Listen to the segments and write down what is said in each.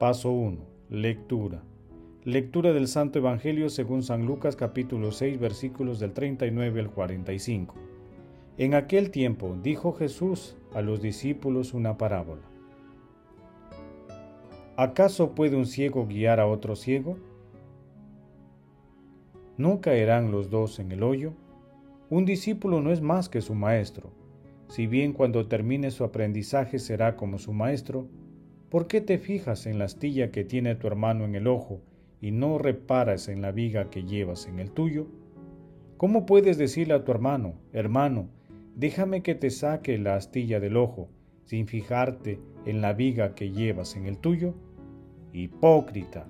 Paso 1. Lectura. Lectura del Santo Evangelio según San Lucas capítulo 6 versículos del 39 al 45. En aquel tiempo dijo Jesús a los discípulos una parábola. ¿Acaso puede un ciego guiar a otro ciego? ¿No caerán los dos en el hoyo? Un discípulo no es más que su maestro. Si bien cuando termine su aprendizaje será como su maestro, ¿Por qué te fijas en la astilla que tiene tu hermano en el ojo y no reparas en la viga que llevas en el tuyo? ¿Cómo puedes decirle a tu hermano, hermano, déjame que te saque la astilla del ojo, sin fijarte en la viga que llevas en el tuyo? Hipócrita,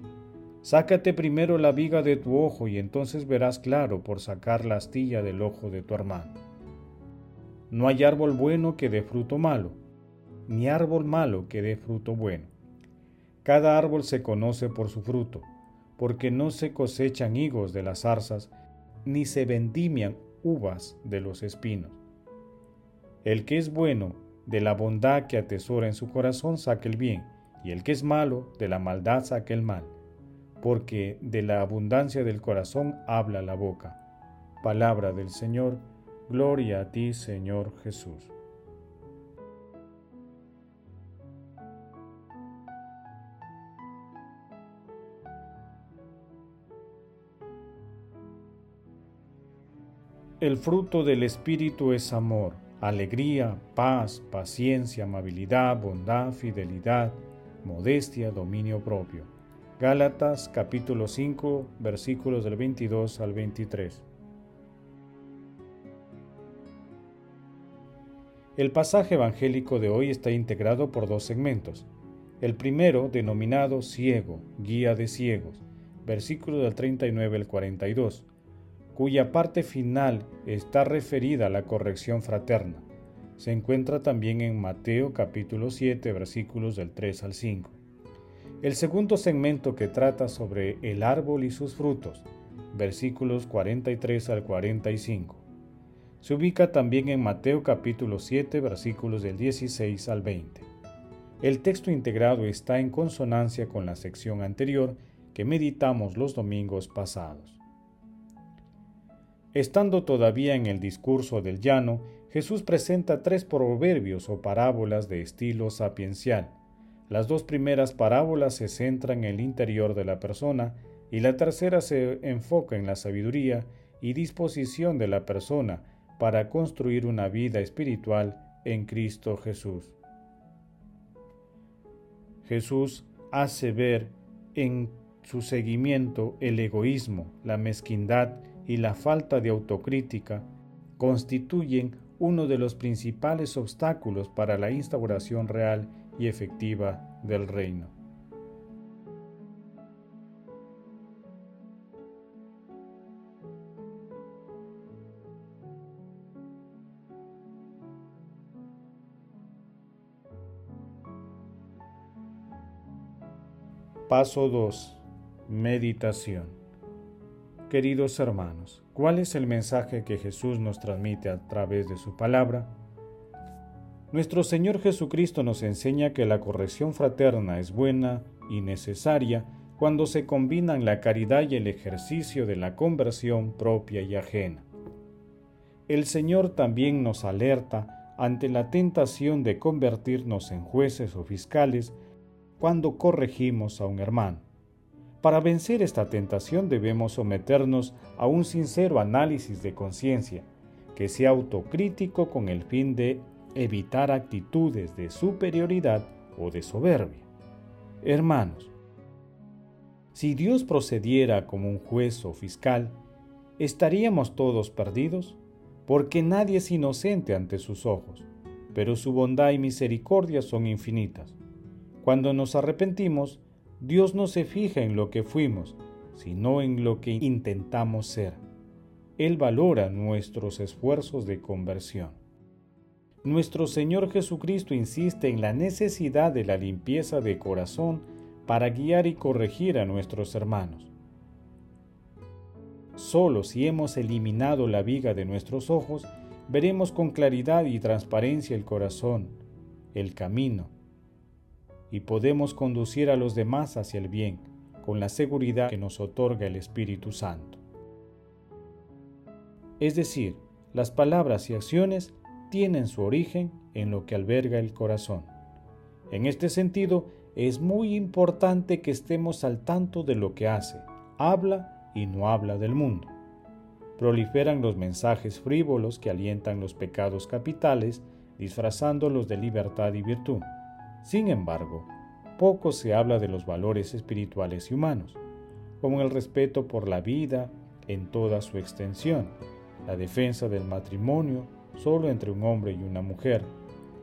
sácate primero la viga de tu ojo y entonces verás claro por sacar la astilla del ojo de tu hermano. No hay árbol bueno que dé fruto malo ni árbol malo que dé fruto bueno. Cada árbol se conoce por su fruto, porque no se cosechan higos de las zarzas, ni se vendimian uvas de los espinos. El que es bueno, de la bondad que atesora en su corazón saca el bien, y el que es malo, de la maldad saca el mal, porque de la abundancia del corazón habla la boca. Palabra del Señor, gloria a ti, Señor Jesús. El fruto del Espíritu es amor, alegría, paz, paciencia, amabilidad, bondad, fidelidad, modestia, dominio propio. Gálatas capítulo 5 versículos del 22 al 23. El pasaje evangélico de hoy está integrado por dos segmentos. El primero, denominado Ciego, Guía de Ciegos, versículo del 39 al 42 cuya parte final está referida a la corrección fraterna. Se encuentra también en Mateo capítulo 7 versículos del 3 al 5. El segundo segmento que trata sobre el árbol y sus frutos, versículos 43 al 45. Se ubica también en Mateo capítulo 7 versículos del 16 al 20. El texto integrado está en consonancia con la sección anterior que meditamos los domingos pasados. Estando todavía en el discurso del llano, Jesús presenta tres proverbios o parábolas de estilo sapiencial. Las dos primeras parábolas se centran en el interior de la persona y la tercera se enfoca en la sabiduría y disposición de la persona para construir una vida espiritual en Cristo Jesús. Jesús hace ver en su seguimiento el egoísmo, la mezquindad y la falta de autocrítica constituyen uno de los principales obstáculos para la instauración real y efectiva del reino. Paso 2. Meditación. Queridos hermanos, ¿cuál es el mensaje que Jesús nos transmite a través de su palabra? Nuestro Señor Jesucristo nos enseña que la corrección fraterna es buena y necesaria cuando se combinan la caridad y el ejercicio de la conversión propia y ajena. El Señor también nos alerta ante la tentación de convertirnos en jueces o fiscales cuando corregimos a un hermano. Para vencer esta tentación debemos someternos a un sincero análisis de conciencia, que sea autocrítico con el fin de evitar actitudes de superioridad o de soberbia. Hermanos, si Dios procediera como un juez o fiscal, ¿estaríamos todos perdidos? Porque nadie es inocente ante sus ojos, pero su bondad y misericordia son infinitas. Cuando nos arrepentimos, Dios no se fija en lo que fuimos, sino en lo que intentamos ser. Él valora nuestros esfuerzos de conversión. Nuestro Señor Jesucristo insiste en la necesidad de la limpieza de corazón para guiar y corregir a nuestros hermanos. Solo si hemos eliminado la viga de nuestros ojos, veremos con claridad y transparencia el corazón, el camino, y podemos conducir a los demás hacia el bien, con la seguridad que nos otorga el Espíritu Santo. Es decir, las palabras y acciones tienen su origen en lo que alberga el corazón. En este sentido, es muy importante que estemos al tanto de lo que hace, habla y no habla del mundo. Proliferan los mensajes frívolos que alientan los pecados capitales, disfrazándolos de libertad y virtud. Sin embargo, poco se habla de los valores espirituales y humanos, como el respeto por la vida en toda su extensión, la defensa del matrimonio solo entre un hombre y una mujer,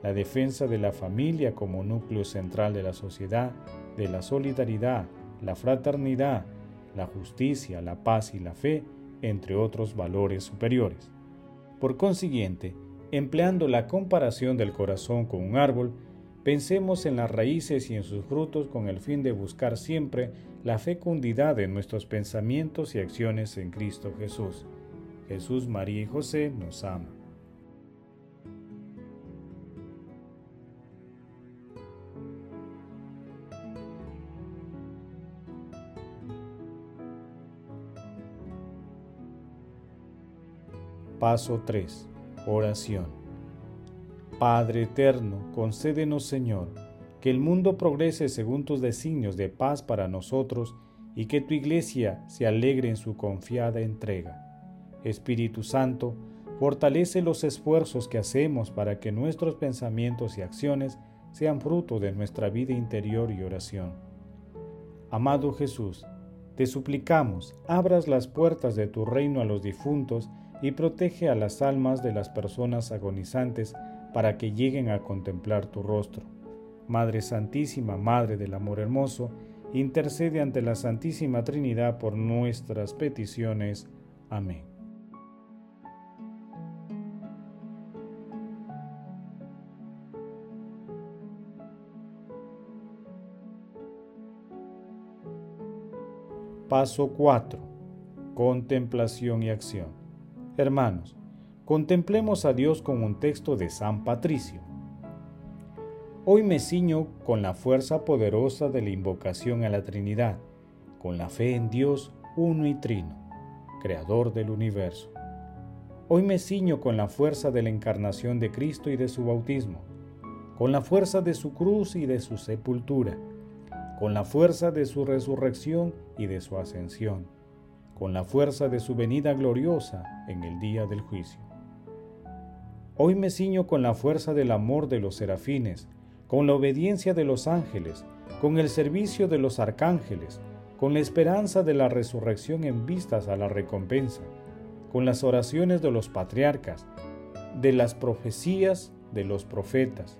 la defensa de la familia como núcleo central de la sociedad, de la solidaridad, la fraternidad, la justicia, la paz y la fe, entre otros valores superiores. Por consiguiente, empleando la comparación del corazón con un árbol, pensemos en las raíces y en sus frutos con el fin de buscar siempre la fecundidad de nuestros pensamientos y acciones en Cristo Jesús. Jesús, María y José nos ama. Paso 3. Oración. Padre eterno, concédenos Señor, que el mundo progrese según tus designios de paz para nosotros y que tu iglesia se alegre en su confiada entrega. Espíritu Santo, fortalece los esfuerzos que hacemos para que nuestros pensamientos y acciones sean fruto de nuestra vida interior y oración. Amado Jesús, te suplicamos, abras las puertas de tu reino a los difuntos y protege a las almas de las personas agonizantes para que lleguen a contemplar tu rostro. Madre Santísima, Madre del Amor Hermoso, intercede ante la Santísima Trinidad por nuestras peticiones. Amén. Paso 4. Contemplación y acción. Hermanos, contemplemos a Dios con un texto de San Patricio. Hoy me ciño con la fuerza poderosa de la invocación a la Trinidad, con la fe en Dios uno y trino, Creador del universo. Hoy me ciño con la fuerza de la encarnación de Cristo y de su bautismo, con la fuerza de su cruz y de su sepultura, con la fuerza de su resurrección y de su ascensión, con la fuerza de su venida gloriosa en el día del juicio. Hoy me ciño con la fuerza del amor de los serafines, con la obediencia de los ángeles, con el servicio de los arcángeles, con la esperanza de la resurrección en vistas a la recompensa, con las oraciones de los patriarcas, de las profecías de los profetas,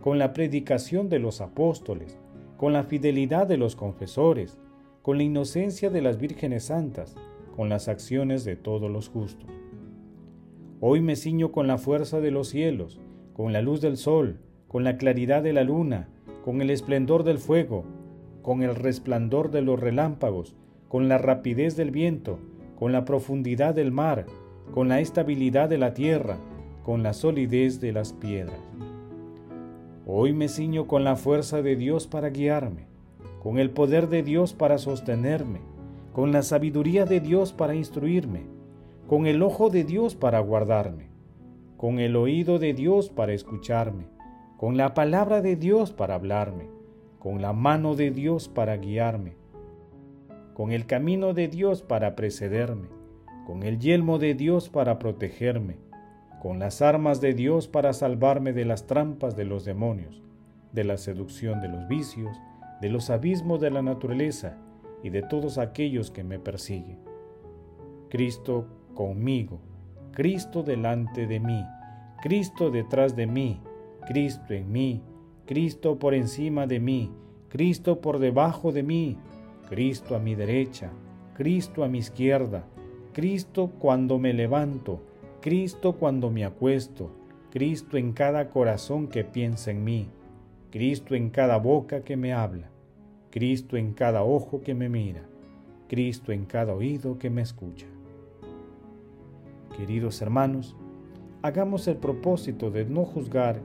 con la predicación de los apóstoles, con la fidelidad de los confesores, con la inocencia de las vírgenes santas, con las acciones de todos los justos. Hoy me ciño con la fuerza de los cielos, con la luz del sol, con la claridad de la luna, con el esplendor del fuego, con el resplandor de los relámpagos, con la rapidez del viento, con la profundidad del mar, con la estabilidad de la tierra, con la solidez de las piedras. Hoy me ciño con la fuerza de Dios para guiarme, con el poder de Dios para sostenerme, con la sabiduría de Dios para instruirme, con el ojo de Dios para guardarme, con el oído de Dios para escucharme, con la palabra de Dios para hablarme, con la mano de Dios para guiarme, con el camino de Dios para precederme, con el yelmo de Dios para protegerme, con las armas de Dios para salvarme de las trampas de los demonios, de la seducción de los vicios, de los abismos de la naturaleza y de todos aquellos que me persiguen. Cristo conmigo, Cristo delante de mí, Cristo detrás de mí, Cristo en mí, Cristo por encima de mí, Cristo por debajo de mí, Cristo a mi derecha, Cristo a mi izquierda, Cristo cuando me levanto, Cristo cuando me acuesto, Cristo en cada corazón que piensa en mí, Cristo en cada boca que me habla, Cristo en cada ojo que me mira, Cristo en cada oído que me escucha. Queridos hermanos, hagamos el propósito de no juzgar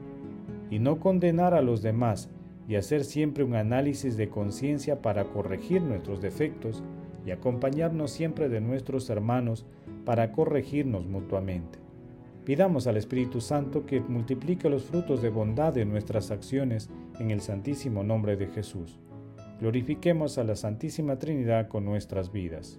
y no condenar a los demás y hacer siempre un análisis de conciencia para corregir nuestros defectos y acompañarnos siempre de nuestros hermanos para corregirnos mutuamente. Pidamos al Espíritu Santo que multiplique los frutos de bondad de nuestras acciones en el santísimo nombre de Jesús. Glorifiquemos a la Santísima Trinidad con nuestras vidas.